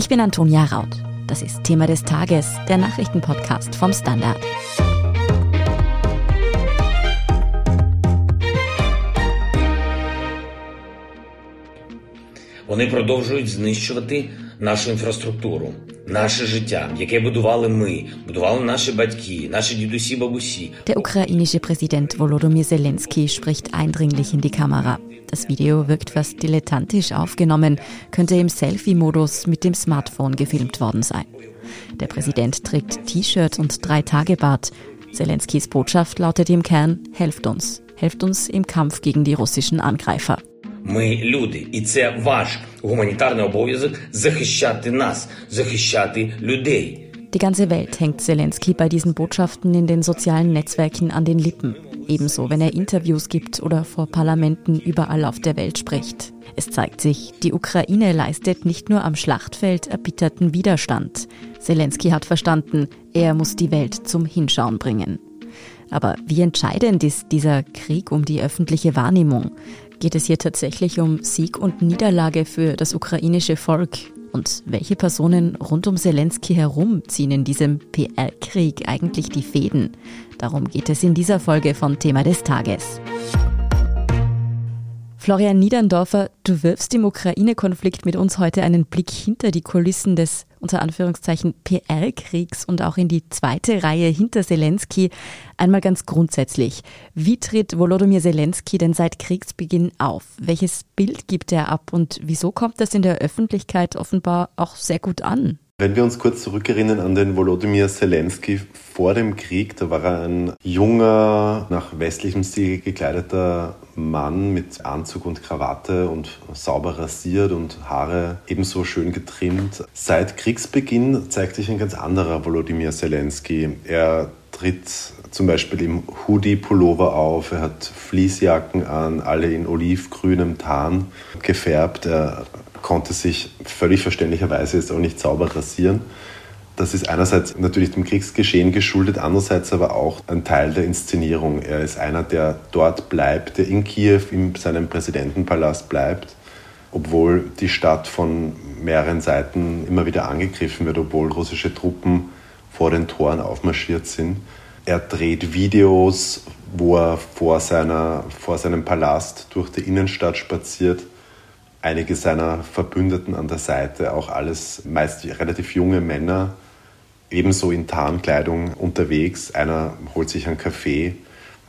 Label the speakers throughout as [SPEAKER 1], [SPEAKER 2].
[SPEAKER 1] Ich bin Antonia Raut. Das ist Thema des Tages, der Nachrichtenpodcast vom Standard.
[SPEAKER 2] Вони продовжують знищувати нашу інфраструктуру,
[SPEAKER 1] Der ukrainische Präsident Volodymyr Zelensky spricht eindringlich in die Kamera. Das Video wirkt fast dilettantisch aufgenommen, könnte im Selfie-Modus mit dem Smartphone gefilmt worden sein. Der Präsident trägt T-Shirt und drei Tage Bart. Zelenskys Botschaft lautet im Kern: Helft uns, helft uns im Kampf gegen die russischen Angreifer.
[SPEAKER 2] Ми люди, і це ваш гуманітарний обов'язок захищати нас, захищати людей.
[SPEAKER 1] Die ganze Welt hängt Zelensky bei diesen Botschaften in den sozialen Netzwerken an den Lippen. Ebenso, wenn er Interviews gibt oder vor Parlamenten überall auf der Welt spricht. Es zeigt sich, die Ukraine leistet nicht nur am Schlachtfeld erbitterten Widerstand. Zelensky hat verstanden, er muss die Welt zum Hinschauen bringen. Aber wie entscheidend ist dieser Krieg um die öffentliche Wahrnehmung? Geht es hier tatsächlich um Sieg und Niederlage für das ukrainische Volk? Und welche Personen rund um Zelensky herum ziehen in diesem PR-Krieg eigentlich die Fäden? Darum geht es in dieser Folge von Thema des Tages. Florian Niederndorfer, du wirfst im Ukraine-Konflikt mit uns heute einen Blick hinter die Kulissen des unter Anführungszeichen PR-Kriegs und auch in die zweite Reihe hinter Zelensky. Einmal ganz grundsätzlich. Wie tritt Volodymyr Zelensky denn seit Kriegsbeginn auf? Welches Bild gibt er ab und wieso kommt das in der Öffentlichkeit offenbar auch sehr gut an?
[SPEAKER 3] Wenn wir uns kurz zurückerinnern an den Volodymyr Zelensky vor dem Krieg, da war er ein junger, nach westlichem Stil gekleideter Mann mit Anzug und Krawatte und sauber rasiert und Haare ebenso schön getrimmt. Seit Kriegsbeginn zeigt sich ein ganz anderer Volodymyr Zelensky. Er tritt zum Beispiel im Hoodie-Pullover auf, er hat Fließjacken an, alle in olivgrünem Tarn gefärbt. Er konnte sich völlig verständlicherweise jetzt auch nicht sauber rasieren. Das ist einerseits natürlich dem Kriegsgeschehen geschuldet, andererseits aber auch ein Teil der Inszenierung. Er ist einer, der dort bleibt, der in Kiew in seinem Präsidentenpalast bleibt, obwohl die Stadt von mehreren Seiten immer wieder angegriffen wird, obwohl russische Truppen vor den Toren aufmarschiert sind. Er dreht Videos, wo er vor, seiner, vor seinem Palast durch die Innenstadt spaziert einige seiner Verbündeten an der Seite, auch alles meist relativ junge Männer, ebenso in Tarnkleidung unterwegs. Einer holt sich einen Kaffee,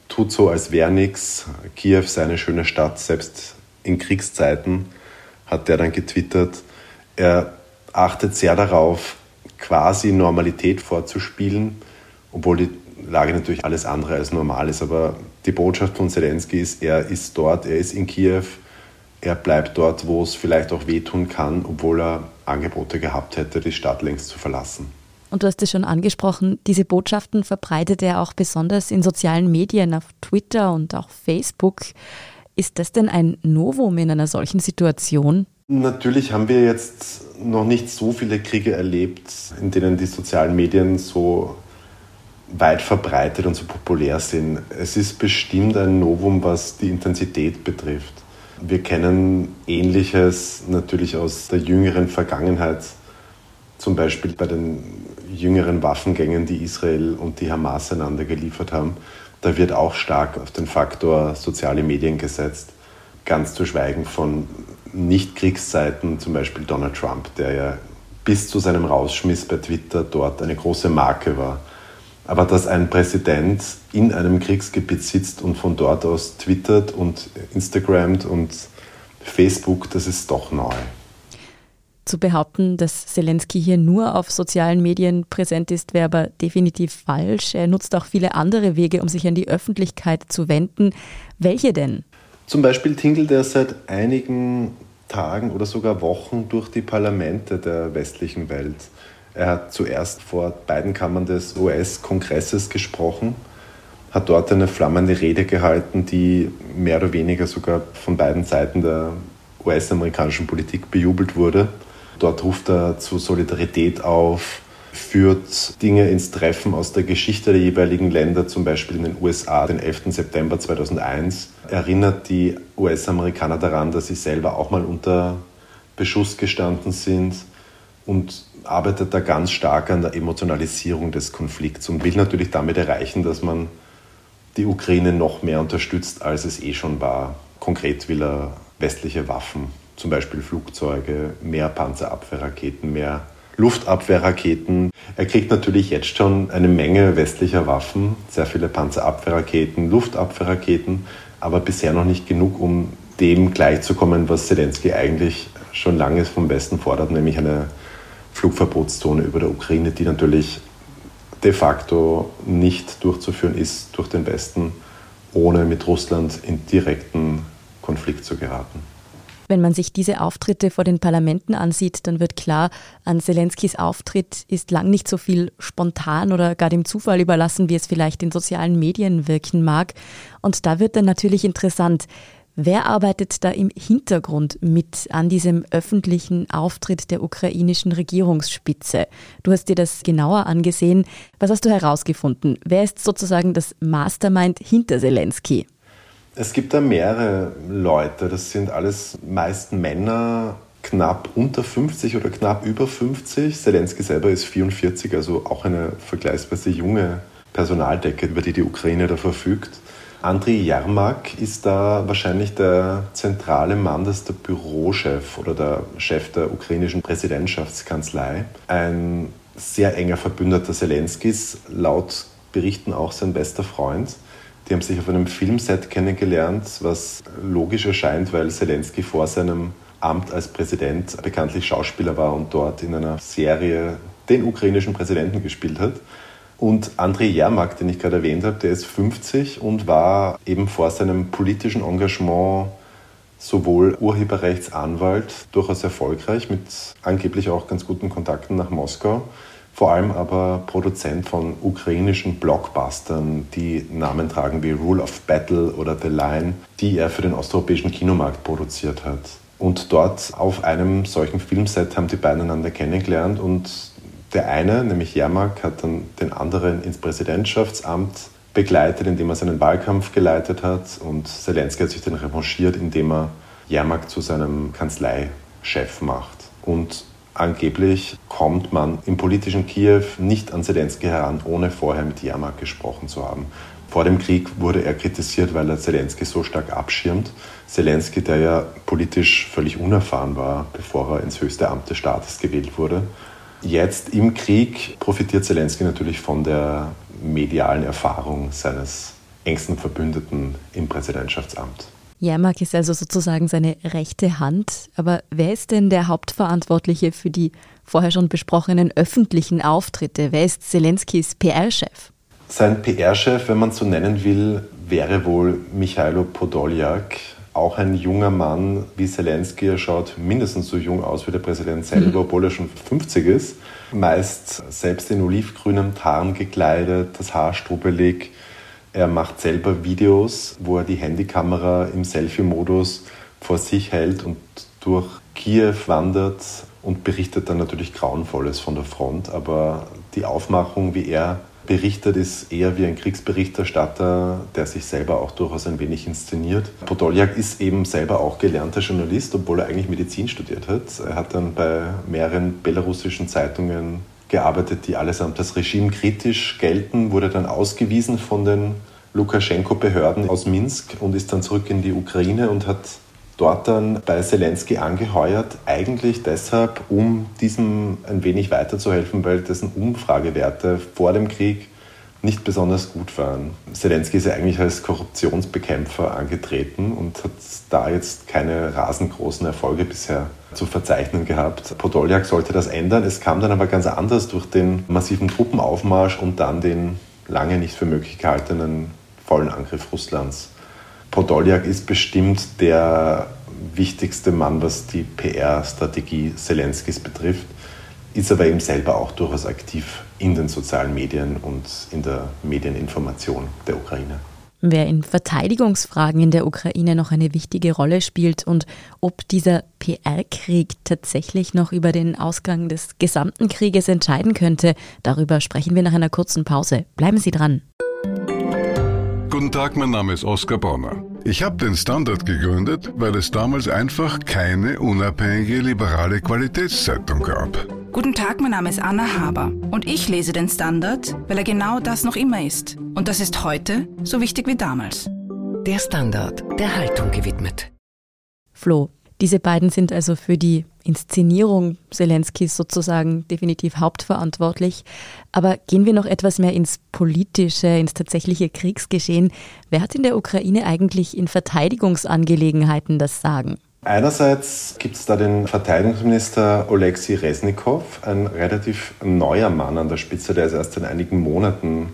[SPEAKER 3] tut so, als wäre nichts. Kiew sei eine schöne Stadt, selbst in Kriegszeiten hat der dann getwittert. Er achtet sehr darauf, quasi Normalität vorzuspielen, obwohl die Lage natürlich alles andere als normal ist. Aber die Botschaft von Zelensky ist, er ist dort, er ist in Kiew, er bleibt dort, wo es vielleicht auch wehtun kann, obwohl er Angebote gehabt hätte, die Stadt längst zu verlassen.
[SPEAKER 1] Und du hast es schon angesprochen, diese Botschaften verbreitet er auch besonders in sozialen Medien, auf Twitter und auch Facebook. Ist das denn ein Novum in einer solchen Situation?
[SPEAKER 3] Natürlich haben wir jetzt noch nicht so viele Kriege erlebt, in denen die sozialen Medien so weit verbreitet und so populär sind. Es ist bestimmt ein Novum, was die Intensität betrifft. Wir kennen Ähnliches natürlich aus der jüngeren Vergangenheit, zum Beispiel bei den jüngeren Waffengängen, die Israel und die Hamas einander geliefert haben. Da wird auch stark auf den Faktor soziale Medien gesetzt, ganz zu schweigen von Nicht-Kriegszeiten, zum Beispiel Donald Trump, der ja bis zu seinem Rausschmiss bei Twitter dort eine große Marke war. Aber dass ein Präsident in einem Kriegsgebiet sitzt und von dort aus twittert und Instagramt und Facebook, das ist doch neu.
[SPEAKER 1] Zu behaupten, dass Zelensky hier nur auf sozialen Medien präsent ist, wäre aber definitiv falsch. Er nutzt auch viele andere Wege, um sich an die Öffentlichkeit zu wenden. Welche denn?
[SPEAKER 3] Zum Beispiel tingelt er seit einigen Tagen oder sogar Wochen durch die Parlamente der westlichen Welt. Er hat zuerst vor beiden Kammern des US-Kongresses gesprochen, hat dort eine flammende Rede gehalten, die mehr oder weniger sogar von beiden Seiten der US-amerikanischen Politik bejubelt wurde. Dort ruft er zu Solidarität auf, führt Dinge ins Treffen aus der Geschichte der jeweiligen Länder, zum Beispiel in den USA den 11. September 2001, erinnert die US-Amerikaner daran, dass sie selber auch mal unter Beschuss gestanden sind und arbeitet da ganz stark an der Emotionalisierung des Konflikts und will natürlich damit erreichen, dass man die Ukraine noch mehr unterstützt, als es eh schon war. Konkret will er westliche Waffen, zum Beispiel Flugzeuge, mehr Panzerabwehrraketen, mehr Luftabwehrraketen. Er kriegt natürlich jetzt schon eine Menge westlicher Waffen, sehr viele Panzerabwehrraketen, Luftabwehrraketen, aber bisher noch nicht genug, um dem gleichzukommen, was Zelensky eigentlich schon lange vom Westen fordert, nämlich eine Flugverbotszone über der Ukraine, die natürlich de facto nicht durchzuführen ist durch den Westen, ohne mit Russland in direkten Konflikt zu geraten.
[SPEAKER 1] Wenn man sich diese Auftritte vor den Parlamenten ansieht, dann wird klar, an Zelenskys Auftritt ist lang nicht so viel spontan oder gar dem Zufall überlassen, wie es vielleicht in sozialen Medien wirken mag. Und da wird dann natürlich interessant, Wer arbeitet da im Hintergrund mit an diesem öffentlichen Auftritt der ukrainischen Regierungsspitze? Du hast dir das genauer angesehen. Was hast du herausgefunden? Wer ist sozusagen das Mastermind hinter Zelensky?
[SPEAKER 3] Es gibt da mehrere Leute. Das sind alles meist Männer, knapp unter 50 oder knapp über 50. Zelensky selber ist 44, also auch eine vergleichsweise junge Personaldecke, über die die Ukraine da verfügt. Andriy Jarmak ist da wahrscheinlich der zentrale Mann, das ist der Bürochef oder der Chef der ukrainischen Präsidentschaftskanzlei. Ein sehr enger Verbündeter Zelenskis, laut Berichten auch sein bester Freund. Die haben sich auf einem Filmset kennengelernt, was logisch erscheint, weil Zelensky vor seinem Amt als Präsident bekanntlich Schauspieler war und dort in einer Serie den ukrainischen Präsidenten gespielt hat. Und André Jermak, den ich gerade erwähnt habe, der ist 50 und war eben vor seinem politischen Engagement sowohl Urheberrechtsanwalt, durchaus erfolgreich, mit angeblich auch ganz guten Kontakten nach Moskau, vor allem aber Produzent von ukrainischen Blockbustern, die Namen tragen wie Rule of Battle oder The Line, die er für den osteuropäischen Kinomarkt produziert hat. Und dort auf einem solchen Filmset haben die beiden einander kennengelernt und der eine, nämlich Jermak, hat dann den anderen ins Präsidentschaftsamt begleitet, indem er seinen Wahlkampf geleitet hat. Und Zelensky hat sich dann revanchiert, indem er Jermak zu seinem Kanzleichef macht. Und angeblich kommt man im politischen Kiew nicht an Zelensky heran, ohne vorher mit Jermak gesprochen zu haben. Vor dem Krieg wurde er kritisiert, weil er Zelensky so stark abschirmt. Zelensky, der ja politisch völlig unerfahren war, bevor er ins höchste Amt des Staates gewählt wurde, Jetzt im Krieg profitiert Zelensky natürlich von der medialen Erfahrung seines engsten Verbündeten im Präsidentschaftsamt.
[SPEAKER 1] Jermak ist also sozusagen seine rechte Hand. Aber wer ist denn der Hauptverantwortliche für die vorher schon besprochenen öffentlichen Auftritte? Wer ist Zelenskys PR-Chef?
[SPEAKER 3] Sein PR-Chef, wenn man so nennen will, wäre wohl Michailo Podoljak, auch ein junger Mann wie Zelensky, er schaut mindestens so jung aus wie der Präsident selber, mhm. obwohl er schon 50 ist. Meist selbst in olivgrünem Tarn gekleidet, das Haar strubbelig. Er macht selber Videos, wo er die Handykamera im Selfie-Modus vor sich hält und durch Kiew wandert und berichtet dann natürlich Grauenvolles von der Front. Aber die Aufmachung, wie er berichtet, ist eher wie ein Kriegsberichterstatter, der sich selber auch durchaus ein wenig inszeniert. Podoljak ist eben selber auch gelernter Journalist, obwohl er eigentlich Medizin studiert hat. Er hat dann bei mehreren belarussischen Zeitungen gearbeitet, die allesamt das Regime kritisch gelten, wurde dann ausgewiesen von den Lukaschenko-Behörden aus Minsk und ist dann zurück in die Ukraine und hat dort dann bei Zelensky angeheuert, eigentlich deshalb, um diesem ein wenig weiterzuhelfen, weil dessen Umfragewerte vor dem Krieg nicht besonders gut waren. Zelensky ist ja eigentlich als Korruptionsbekämpfer angetreten und hat da jetzt keine rasengroßen Erfolge bisher zu verzeichnen gehabt. Podoljak sollte das ändern. Es kam dann aber ganz anders durch den massiven Truppenaufmarsch und dann den lange nicht für möglich gehaltenen vollen Angriff Russlands Podoljak ist bestimmt der wichtigste Mann, was die PR-Strategie Zelenskis betrifft, ist aber eben selber auch durchaus aktiv in den sozialen Medien und in der Medieninformation der Ukraine.
[SPEAKER 1] Wer in Verteidigungsfragen in der Ukraine noch eine wichtige Rolle spielt und ob dieser PR-Krieg tatsächlich noch über den Ausgang des gesamten Krieges entscheiden könnte, darüber sprechen wir nach einer kurzen Pause. Bleiben Sie dran.
[SPEAKER 4] Guten Tag, mein Name ist Oskar Bonner. Ich habe den Standard gegründet, weil es damals einfach keine unabhängige liberale Qualitätszeitung gab.
[SPEAKER 5] Guten Tag, mein Name ist Anna Haber und ich lese den Standard, weil er genau das noch immer ist. Und das ist heute so wichtig wie damals.
[SPEAKER 6] Der Standard, der Haltung gewidmet.
[SPEAKER 1] Flo, diese beiden sind also für die Inszenierung Zelenskis sozusagen definitiv hauptverantwortlich. Aber gehen wir noch etwas mehr ins politische, ins tatsächliche Kriegsgeschehen. Wer hat in der Ukraine eigentlich in Verteidigungsangelegenheiten das Sagen?
[SPEAKER 3] Einerseits gibt es da den Verteidigungsminister Oleksiy Resnikow, ein relativ neuer Mann an der Spitze, der ist erst in einigen Monaten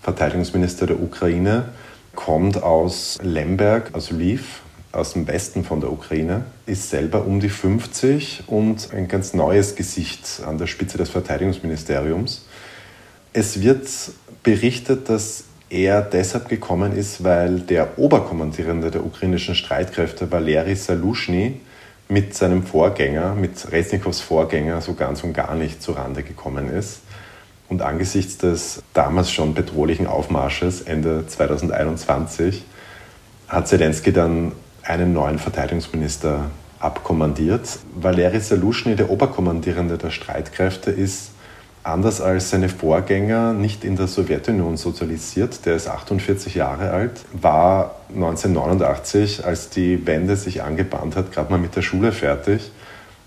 [SPEAKER 3] Verteidigungsminister der Ukraine, kommt aus Lemberg, also Lviv, aus dem Westen von der Ukraine, ist selber um die 50 und ein ganz neues Gesicht an der Spitze des Verteidigungsministeriums. Es wird berichtet, dass er deshalb gekommen ist, weil der Oberkommandierende der ukrainischen Streitkräfte, Valeri Salushny, mit seinem Vorgänger, mit Resnikows Vorgänger, so ganz und gar nicht zurande gekommen ist. Und angesichts des damals schon bedrohlichen Aufmarsches Ende 2021 hat Zelensky dann einen neuen Verteidigungsminister abkommandiert. Valeri Salushny, der Oberkommandierende der Streitkräfte, ist anders als seine Vorgänger nicht in der Sowjetunion sozialisiert. Der ist 48 Jahre alt, war 1989, als die Wende sich angebahnt hat, gerade mal mit der Schule fertig,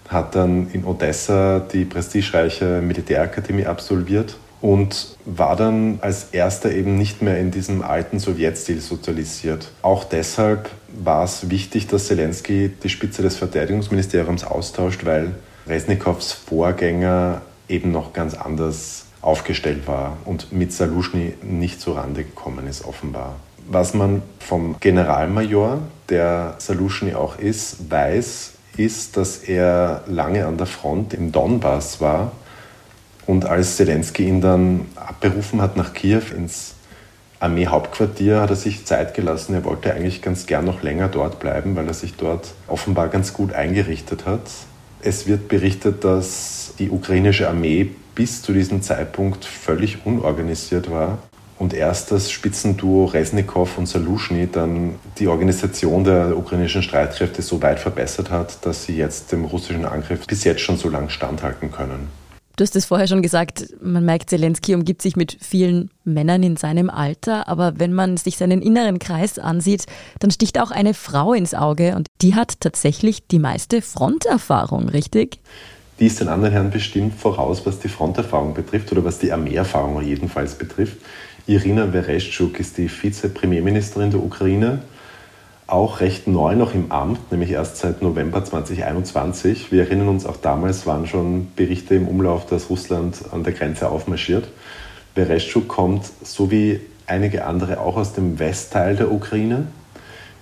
[SPEAKER 3] hat dann in Odessa die prestigereiche Militärakademie absolviert und war dann als erster eben nicht mehr in diesem alten Sowjetstil sozialisiert. Auch deshalb war es wichtig, dass Zelensky die Spitze des Verteidigungsministeriums austauscht, weil Resnikows Vorgänger eben noch ganz anders aufgestellt war und mit Saluschny nicht zurande gekommen ist, offenbar. Was man vom Generalmajor, der Saluschny auch ist, weiß, ist, dass er lange an der Front im Donbass war und als Zelensky ihn dann abberufen hat nach Kiew ins Armeehauptquartier, hat er sich Zeit gelassen. Er wollte eigentlich ganz gern noch länger dort bleiben, weil er sich dort offenbar ganz gut eingerichtet hat. Es wird berichtet, dass die ukrainische Armee bis zu diesem Zeitpunkt völlig unorganisiert war und erst das Spitzenduo Resnikow und Salushny dann die Organisation der ukrainischen Streitkräfte so weit verbessert hat, dass sie jetzt dem russischen Angriff bis jetzt schon so lange standhalten können.
[SPEAKER 1] Du hast es vorher schon gesagt, man merkt, Zelensky umgibt sich mit vielen Männern in seinem Alter, aber wenn man sich seinen inneren Kreis ansieht, dann sticht auch eine Frau ins Auge und die hat tatsächlich die meiste Fronterfahrung, richtig?
[SPEAKER 3] Die ist den anderen Herren bestimmt voraus, was die Fronterfahrung betrifft oder was die Armeeerfahrung jedenfalls betrifft. Irina Vereshchuk ist die Vize-Premierministerin der Ukraine auch recht neu noch im Amt, nämlich erst seit November 2021. Wir erinnern uns, auch damals waren schon Berichte im Umlauf, dass Russland an der Grenze aufmarschiert. Bereschuk kommt, so wie einige andere, auch aus dem Westteil der Ukraine,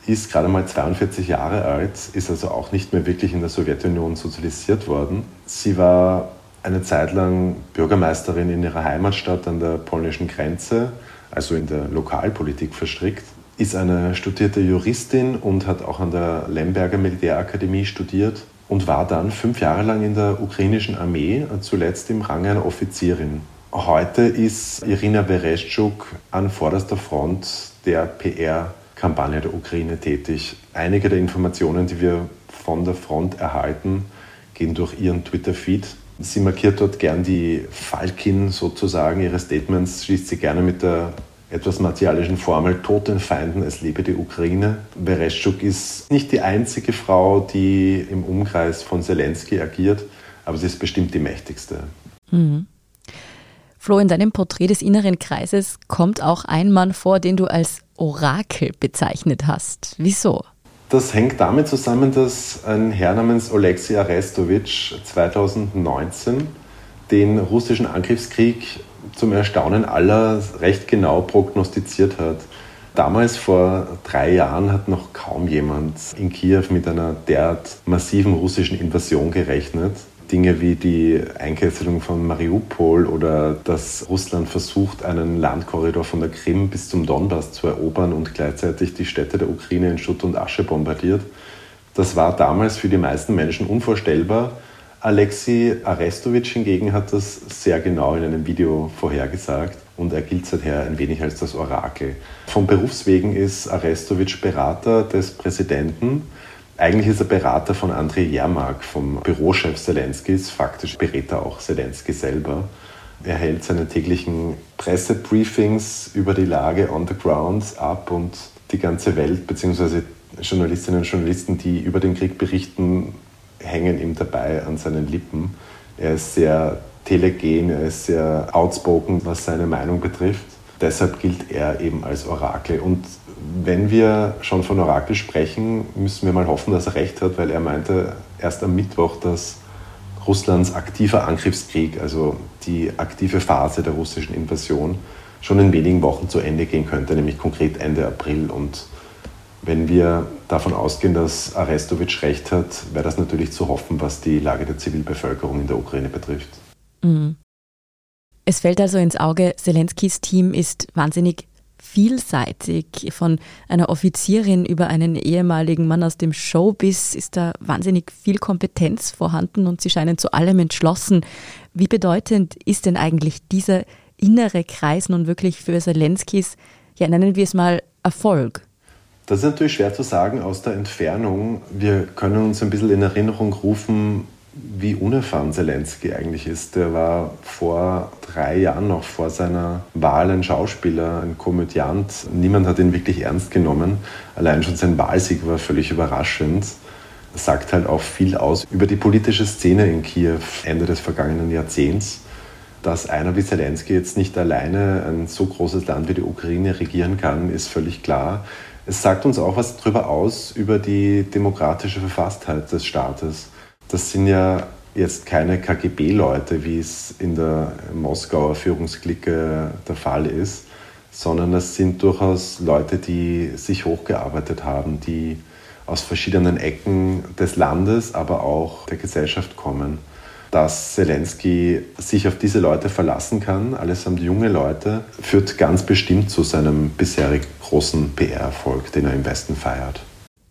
[SPEAKER 3] ist gerade mal 42 Jahre alt, ist also auch nicht mehr wirklich in der Sowjetunion sozialisiert worden. Sie war eine Zeit lang Bürgermeisterin in ihrer Heimatstadt an der polnischen Grenze, also in der Lokalpolitik verstrickt ist eine studierte Juristin und hat auch an der Lemberger Militärakademie studiert und war dann fünf Jahre lang in der ukrainischen Armee, zuletzt im Rang einer Offizierin. Heute ist Irina Bereschuk an vorderster Front der PR-Kampagne der Ukraine tätig. Einige der Informationen, die wir von der Front erhalten, gehen durch ihren Twitter-Feed. Sie markiert dort gern die Falkin sozusagen. Ihre Statements schließt sie gerne mit der etwas martialischen Formel, toten Feinden, es lebe die Ukraine. Bereschuk ist nicht die einzige Frau, die im Umkreis von Zelensky agiert, aber sie ist bestimmt die mächtigste.
[SPEAKER 1] Mhm. Flo, in deinem Porträt des inneren Kreises kommt auch ein Mann vor, den du als Orakel bezeichnet hast. Wieso?
[SPEAKER 3] Das hängt damit zusammen, dass ein Herr namens Oleksiy Arestovich 2019 den russischen Angriffskrieg zum Erstaunen aller recht genau prognostiziert hat. Damals vor drei Jahren hat noch kaum jemand in Kiew mit einer derart massiven russischen Invasion gerechnet. Dinge wie die Einkesselung von Mariupol oder dass Russland versucht, einen Landkorridor von der Krim bis zum Donbass zu erobern und gleichzeitig die Städte der Ukraine in Schutt und Asche bombardiert. Das war damals für die meisten Menschen unvorstellbar. Alexei Arestovic hingegen hat das sehr genau in einem Video vorhergesagt und er gilt seither ein wenig als das Orakel. Vom Berufswegen ist Arestovic Berater des Präsidenten. Eigentlich ist er Berater von Andrei Jermak, vom Bürochef Zelenskis. Faktisch berät er auch Zelensky selber. Er hält seine täglichen Pressebriefings über die Lage on the ground ab und die ganze Welt bzw. Journalistinnen und Journalisten, die über den Krieg berichten, hängen ihm dabei an seinen Lippen. Er ist sehr telegen, er ist sehr outspoken, was seine Meinung betrifft. Deshalb gilt er eben als Orakel. Und wenn wir schon von Orakel sprechen, müssen wir mal hoffen, dass er recht hat, weil er meinte erst am Mittwoch, dass Russlands aktiver Angriffskrieg, also die aktive Phase der russischen Invasion, schon in wenigen Wochen zu Ende gehen könnte, nämlich konkret Ende April. Und wenn wir davon ausgehen, dass Arestowitsch recht hat, wäre das natürlich zu hoffen, was die Lage der Zivilbevölkerung in der Ukraine betrifft. Mhm.
[SPEAKER 1] Es fällt also ins Auge, Zelenskys Team ist wahnsinnig vielseitig. Von einer Offizierin über einen ehemaligen Mann aus dem Showbiz ist da wahnsinnig viel Kompetenz vorhanden und sie scheinen zu allem entschlossen. Wie bedeutend ist denn eigentlich dieser innere Kreis nun wirklich für Zelenskys, ja nennen wir es mal, Erfolg?
[SPEAKER 3] Das ist natürlich schwer zu sagen aus der Entfernung. Wir können uns ein bisschen in Erinnerung rufen, wie unerfahren Zelensky eigentlich ist. Der war vor drei Jahren noch vor seiner Wahl ein Schauspieler, ein Komödiant. Niemand hat ihn wirklich ernst genommen. Allein schon sein Wahlsieg war völlig überraschend. Das sagt halt auch viel aus über die politische Szene in Kiew Ende des vergangenen Jahrzehnts. Dass einer wie Zelensky jetzt nicht alleine ein so großes Land wie die Ukraine regieren kann, ist völlig klar. Es sagt uns auch was darüber aus, über die demokratische Verfasstheit des Staates das sind ja jetzt keine KGB-Leute, wie es in der Moskauer Führungsklicke der Fall ist, sondern das sind durchaus Leute, die sich hochgearbeitet haben, die aus verschiedenen Ecken des Landes, aber auch der Gesellschaft kommen. Dass Zelensky sich auf diese Leute verlassen kann, allesamt junge Leute, führt ganz bestimmt zu seinem bisherigen großen PR-Erfolg, den er im Westen feiert.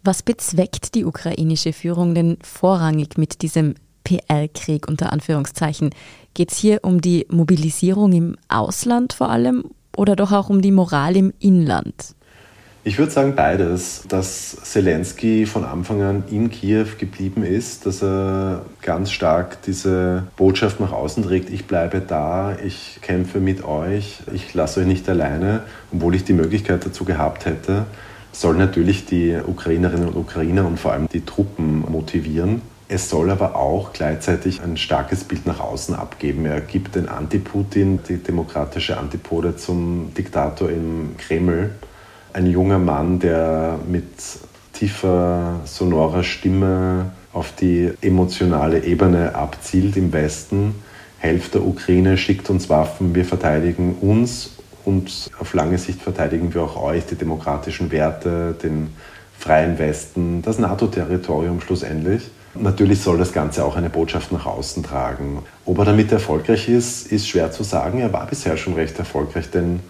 [SPEAKER 1] Was bezweckt die ukrainische Führung denn vorrangig mit diesem PR-Krieg unter Anführungszeichen? Geht es hier um die Mobilisierung im Ausland vor allem oder doch auch um die Moral im Inland?
[SPEAKER 3] Ich würde sagen beides, dass Zelensky von Anfang an in Kiew geblieben ist, dass er ganz stark diese Botschaft nach außen trägt, ich bleibe da, ich kämpfe mit euch, ich lasse euch nicht alleine, obwohl ich die Möglichkeit dazu gehabt hätte soll natürlich die Ukrainerinnen und Ukrainer und vor allem die Truppen motivieren. Es soll aber auch gleichzeitig ein starkes Bild nach außen abgeben. Er gibt den Anti-Putin, die demokratische Antipode zum Diktator im Kreml. Ein junger Mann, der mit tiefer, sonorer Stimme auf die emotionale Ebene abzielt im Westen. Helft der Ukraine, schickt uns Waffen, wir verteidigen uns und auf lange Sicht verteidigen wir auch euch, die demokratischen Werte, den freien Westen, das NATO-Territorium schlussendlich. Natürlich soll das Ganze auch eine Botschaft nach außen tragen. Ob er damit erfolgreich ist, ist schwer zu sagen. Er war bisher schon recht erfolgreich, denn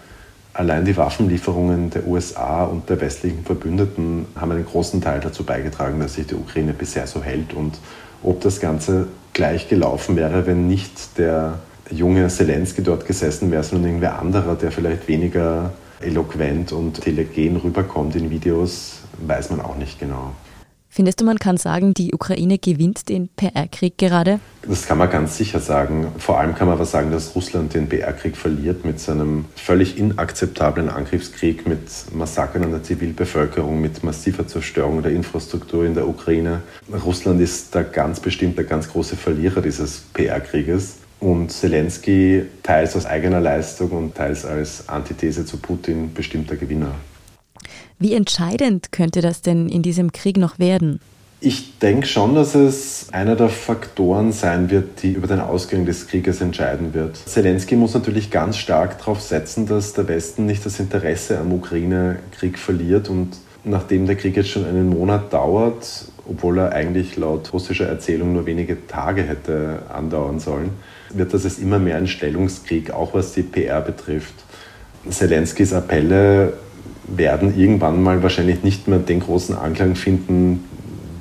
[SPEAKER 3] allein die Waffenlieferungen der USA und der westlichen Verbündeten haben einen großen Teil dazu beigetragen, dass sich die Ukraine bisher so hält. Und ob das Ganze gleich gelaufen wäre, wenn nicht der junge Zelensky dort gesessen wäre, sondern irgendwer anderer, der vielleicht weniger eloquent und telegen rüberkommt in Videos, weiß man auch nicht genau.
[SPEAKER 1] Findest du, man kann sagen, die Ukraine gewinnt den PR-Krieg gerade?
[SPEAKER 3] Das kann man ganz sicher sagen. Vor allem kann man aber sagen, dass Russland den PR-Krieg verliert mit seinem völlig inakzeptablen Angriffskrieg, mit Massakern an der Zivilbevölkerung, mit massiver Zerstörung der Infrastruktur in der Ukraine. Russland ist da ganz bestimmt der ganz große Verlierer dieses PR-Krieges. Und Zelensky teils aus eigener Leistung und teils als Antithese zu Putin bestimmter Gewinner.
[SPEAKER 1] Wie entscheidend könnte das denn in diesem Krieg noch werden?
[SPEAKER 3] Ich denke schon, dass es einer der Faktoren sein wird, die über den Ausgang des Krieges entscheiden wird. Zelensky muss natürlich ganz stark darauf setzen, dass der Westen nicht das Interesse am Ukraine-Krieg verliert. Und nachdem der Krieg jetzt schon einen Monat dauert, obwohl er eigentlich laut russischer Erzählung nur wenige Tage hätte andauern sollen, wird das jetzt immer mehr ein Stellungskrieg, auch was die PR betrifft. Zelenskys Appelle werden irgendwann mal wahrscheinlich nicht mehr den großen Anklang finden,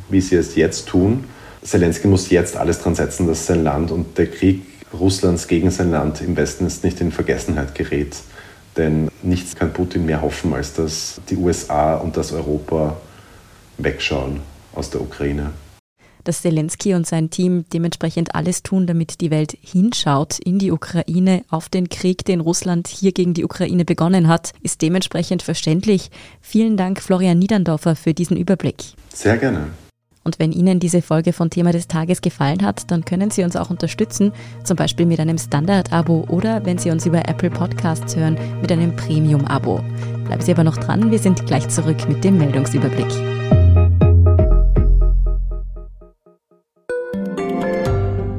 [SPEAKER 3] wie sie es jetzt tun. Zelensky muss jetzt alles dran setzen, dass sein Land und der Krieg Russlands gegen sein Land im Westen jetzt nicht in Vergessenheit gerät. Denn nichts kann Putin mehr hoffen, als dass die USA und das Europa wegschauen aus der Ukraine
[SPEAKER 1] dass Zelensky und sein Team dementsprechend alles tun, damit die Welt hinschaut in die Ukraine, auf den Krieg, den Russland hier gegen die Ukraine begonnen hat, ist dementsprechend verständlich. Vielen Dank, Florian Niederndorfer, für diesen Überblick.
[SPEAKER 3] Sehr gerne.
[SPEAKER 1] Und wenn Ihnen diese Folge von Thema des Tages gefallen hat, dann können Sie uns auch unterstützen, zum Beispiel mit einem Standard-Abo oder wenn Sie uns über Apple Podcasts hören, mit einem Premium-Abo. Bleiben Sie aber noch dran, wir sind gleich zurück mit dem Meldungsüberblick.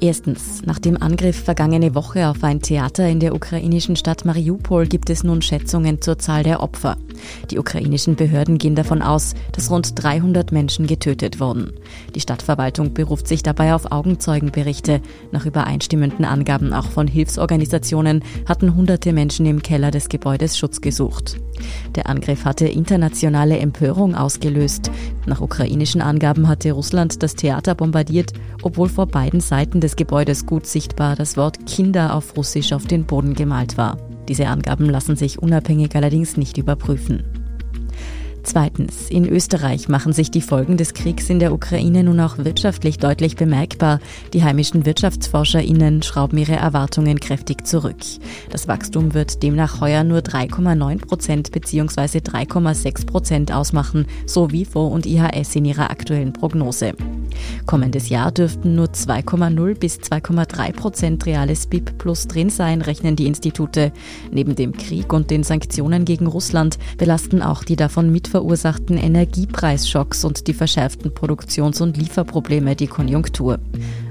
[SPEAKER 1] Erstens, nach dem Angriff vergangene Woche auf ein Theater in der ukrainischen Stadt Mariupol gibt es nun Schätzungen zur Zahl der Opfer. Die ukrainischen Behörden gehen davon aus, dass rund 300 Menschen getötet wurden. Die Stadtverwaltung beruft sich dabei auf Augenzeugenberichte. Nach übereinstimmenden Angaben auch von Hilfsorganisationen hatten hunderte Menschen im Keller des Gebäudes Schutz gesucht. Der Angriff hatte internationale Empörung ausgelöst. Nach ukrainischen Angaben hatte Russland das Theater bombardiert, obwohl vor beiden Seiten des Gebäudes gut sichtbar das Wort Kinder auf Russisch auf den Boden gemalt war. Diese Angaben lassen sich unabhängig allerdings nicht überprüfen. Zweitens, in Österreich machen sich die Folgen des Kriegs in der Ukraine nun auch wirtschaftlich deutlich bemerkbar. Die heimischen WirtschaftsforscherInnen schrauben ihre Erwartungen kräftig zurück. Das Wachstum wird demnach heuer nur 3,9 Prozent bzw. 3,6 Prozent ausmachen, so WIFO und IHS in ihrer aktuellen Prognose. Kommendes Jahr dürften nur 2,0 bis 2,3 Prozent reales BIP plus drin sein, rechnen die Institute. Neben dem Krieg und den Sanktionen gegen Russland belasten auch die davon mitverfolgten verursachten Energiepreisschocks und die verschärften Produktions- und Lieferprobleme die Konjunktur.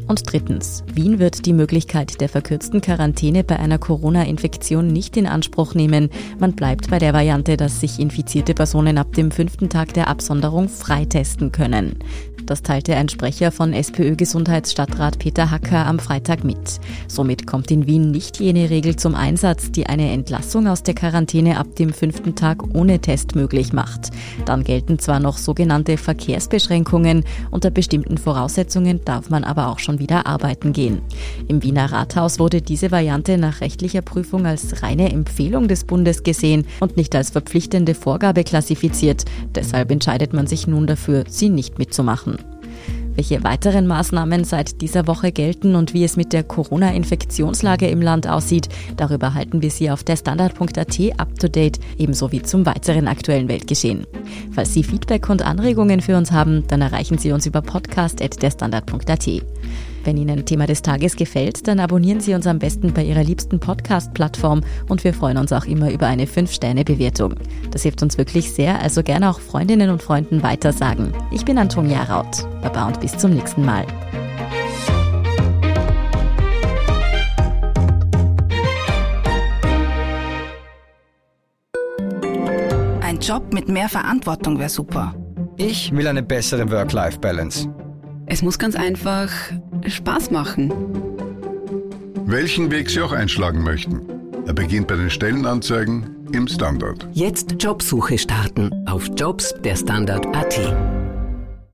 [SPEAKER 1] Und drittens, Wien wird die Möglichkeit der verkürzten Quarantäne bei einer Corona-Infektion nicht in Anspruch nehmen. Man bleibt bei der Variante, dass sich infizierte Personen ab dem fünften Tag der Absonderung freitesten können. Das teilte ein Sprecher von SPÖ-Gesundheitsstadtrat Peter Hacker am Freitag mit. Somit kommt in Wien nicht jene Regel zum Einsatz, die eine Entlassung aus der Quarantäne ab dem fünften Tag ohne Test möglich macht. Dann gelten zwar noch sogenannte Verkehrsbeschränkungen, unter bestimmten Voraussetzungen darf man aber auch schon wieder arbeiten gehen. Im Wiener Rathaus wurde diese Variante nach rechtlicher Prüfung als reine Empfehlung des Bundes gesehen und nicht als verpflichtende Vorgabe klassifiziert. Deshalb entscheidet man sich nun dafür, sie nicht mitzumachen. Welche weiteren Maßnahmen seit dieser Woche gelten und wie es mit der Corona-Infektionslage im Land aussieht, darüber halten wir Sie auf der Standard.at up to date, ebenso wie zum weiteren aktuellen Weltgeschehen. Falls Sie Feedback und Anregungen für uns haben, dann erreichen Sie uns über podcast.derstandard.at. Wenn Ihnen Thema des Tages gefällt, dann abonnieren Sie uns am besten bei Ihrer liebsten Podcast-Plattform und wir freuen uns auch immer über eine 5-Sterne-Bewertung. Das hilft uns wirklich sehr, also gerne auch Freundinnen und Freunden weitersagen. Ich bin Antonia Raut. Baba und bis zum nächsten Mal.
[SPEAKER 5] Ein Job mit mehr Verantwortung wäre super.
[SPEAKER 7] Ich will eine bessere Work-Life-Balance.
[SPEAKER 8] Es muss ganz einfach Spaß machen.
[SPEAKER 4] Welchen Weg Sie auch einschlagen möchten. Er beginnt bei den Stellenanzeigen im Standard.
[SPEAKER 6] Jetzt Jobsuche starten auf Jobs der Standard.at.